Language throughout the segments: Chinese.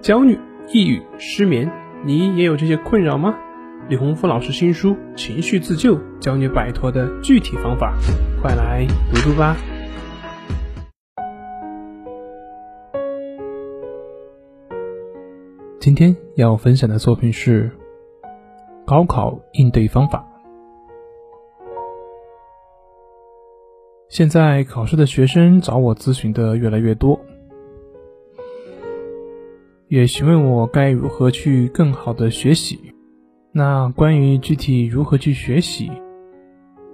焦虑、抑郁、失眠，你也有这些困扰吗？李洪福老师新书《情绪自救》，教你摆脱的具体方法，快来读读吧。今天要分享的作品是高考应对方法。现在考试的学生找我咨询的越来越多。也询问我该如何去更好的学习。那关于具体如何去学习，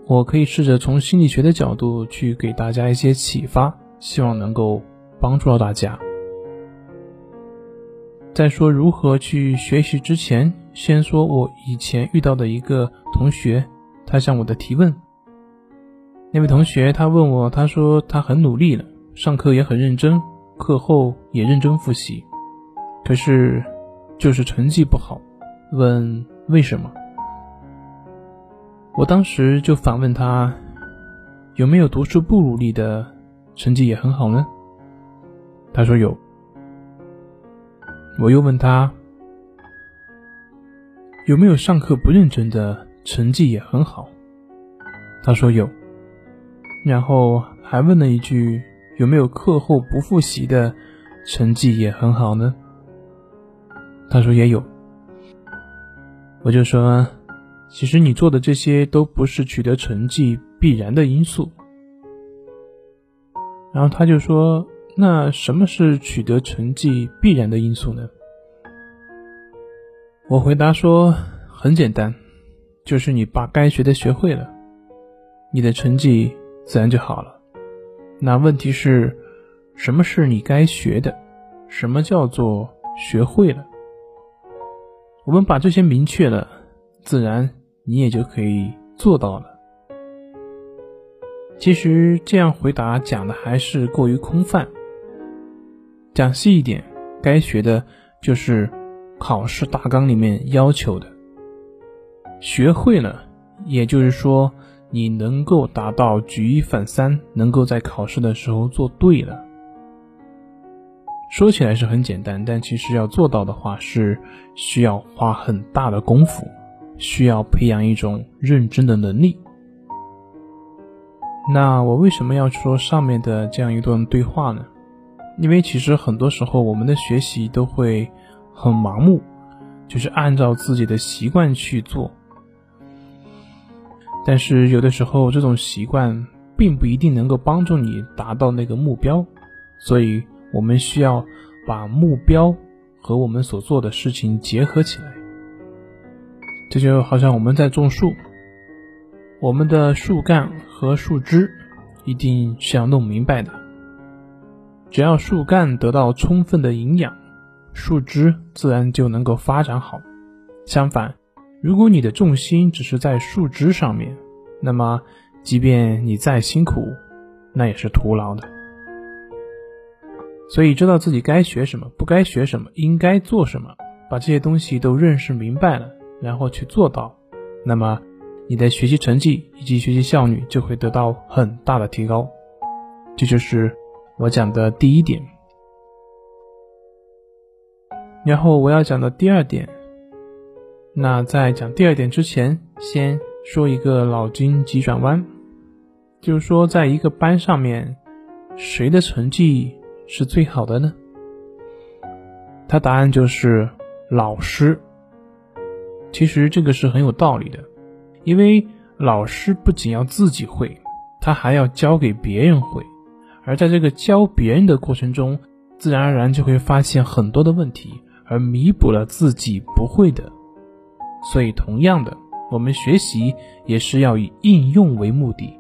我可以试着从心理学的角度去给大家一些启发，希望能够帮助到大家。在说如何去学习之前，先说我以前遇到的一个同学，他向我的提问。那位同学他问我，他说他很努力了，上课也很认真，课后也认真复习。可是，就是成绩不好，问为什么？我当时就反问他，有没有读书不努力的，成绩也很好呢？他说有。我又问他，有没有上课不认真的，成绩也很好？他说有。然后还问了一句，有没有课后不复习的，成绩也很好呢？他说也有，我就说，其实你做的这些都不是取得成绩必然的因素。然后他就说，那什么是取得成绩必然的因素呢？我回答说，很简单，就是你把该学的学会了，你的成绩自然就好了。那问题是，什么是你该学的？什么叫做学会了？我们把这些明确了，自然你也就可以做到了。其实这样回答讲的还是过于空泛。讲细一点，该学的就是考试大纲里面要求的。学会了，也就是说你能够达到举一反三，能够在考试的时候做对了。说起来是很简单，但其实要做到的话是需要花很大的功夫，需要培养一种认真的能力。那我为什么要说上面的这样一段对话呢？因为其实很多时候我们的学习都会很盲目，就是按照自己的习惯去做，但是有的时候这种习惯并不一定能够帮助你达到那个目标，所以。我们需要把目标和我们所做的事情结合起来，这就好像我们在种树，我们的树干和树枝一定是要弄明白的。只要树干得到充分的营养，树枝自然就能够发展好。相反，如果你的重心只是在树枝上面，那么即便你再辛苦，那也是徒劳的。所以，知道自己该学什么，不该学什么，应该做什么，把这些东西都认识明白了，然后去做到，那么你的学习成绩以及学习效率就会得到很大的提高。这就是我讲的第一点。然后我要讲的第二点，那在讲第二点之前，先说一个脑筋急转弯，就是说，在一个班上面，谁的成绩？是最好的呢？他答案就是老师。其实这个是很有道理的，因为老师不仅要自己会，他还要教给别人会，而在这个教别人的过程中，自然而然就会发现很多的问题，而弥补了自己不会的。所以，同样的，我们学习也是要以应用为目的，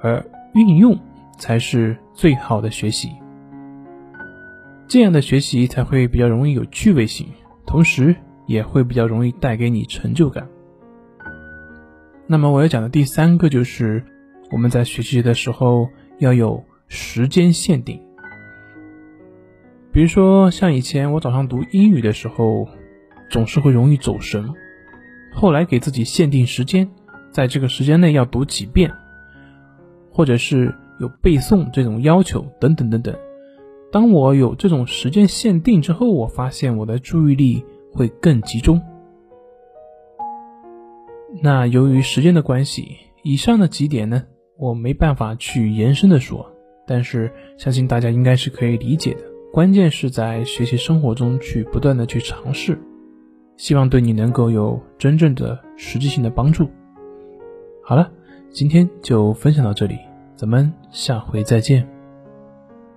而运用才是最好的学习。这样的学习才会比较容易有趣味性，同时也会比较容易带给你成就感。那么我要讲的第三个就是，我们在学习的时候要有时间限定。比如说，像以前我早上读英语的时候，总是会容易走神，后来给自己限定时间，在这个时间内要读几遍，或者是有背诵这种要求，等等等等。当我有这种时间限定之后，我发现我的注意力会更集中。那由于时间的关系，以上的几点呢，我没办法去延伸的说，但是相信大家应该是可以理解的。关键是在学习生活中去不断的去尝试，希望对你能够有真正的实际性的帮助。好了，今天就分享到这里，咱们下回再见。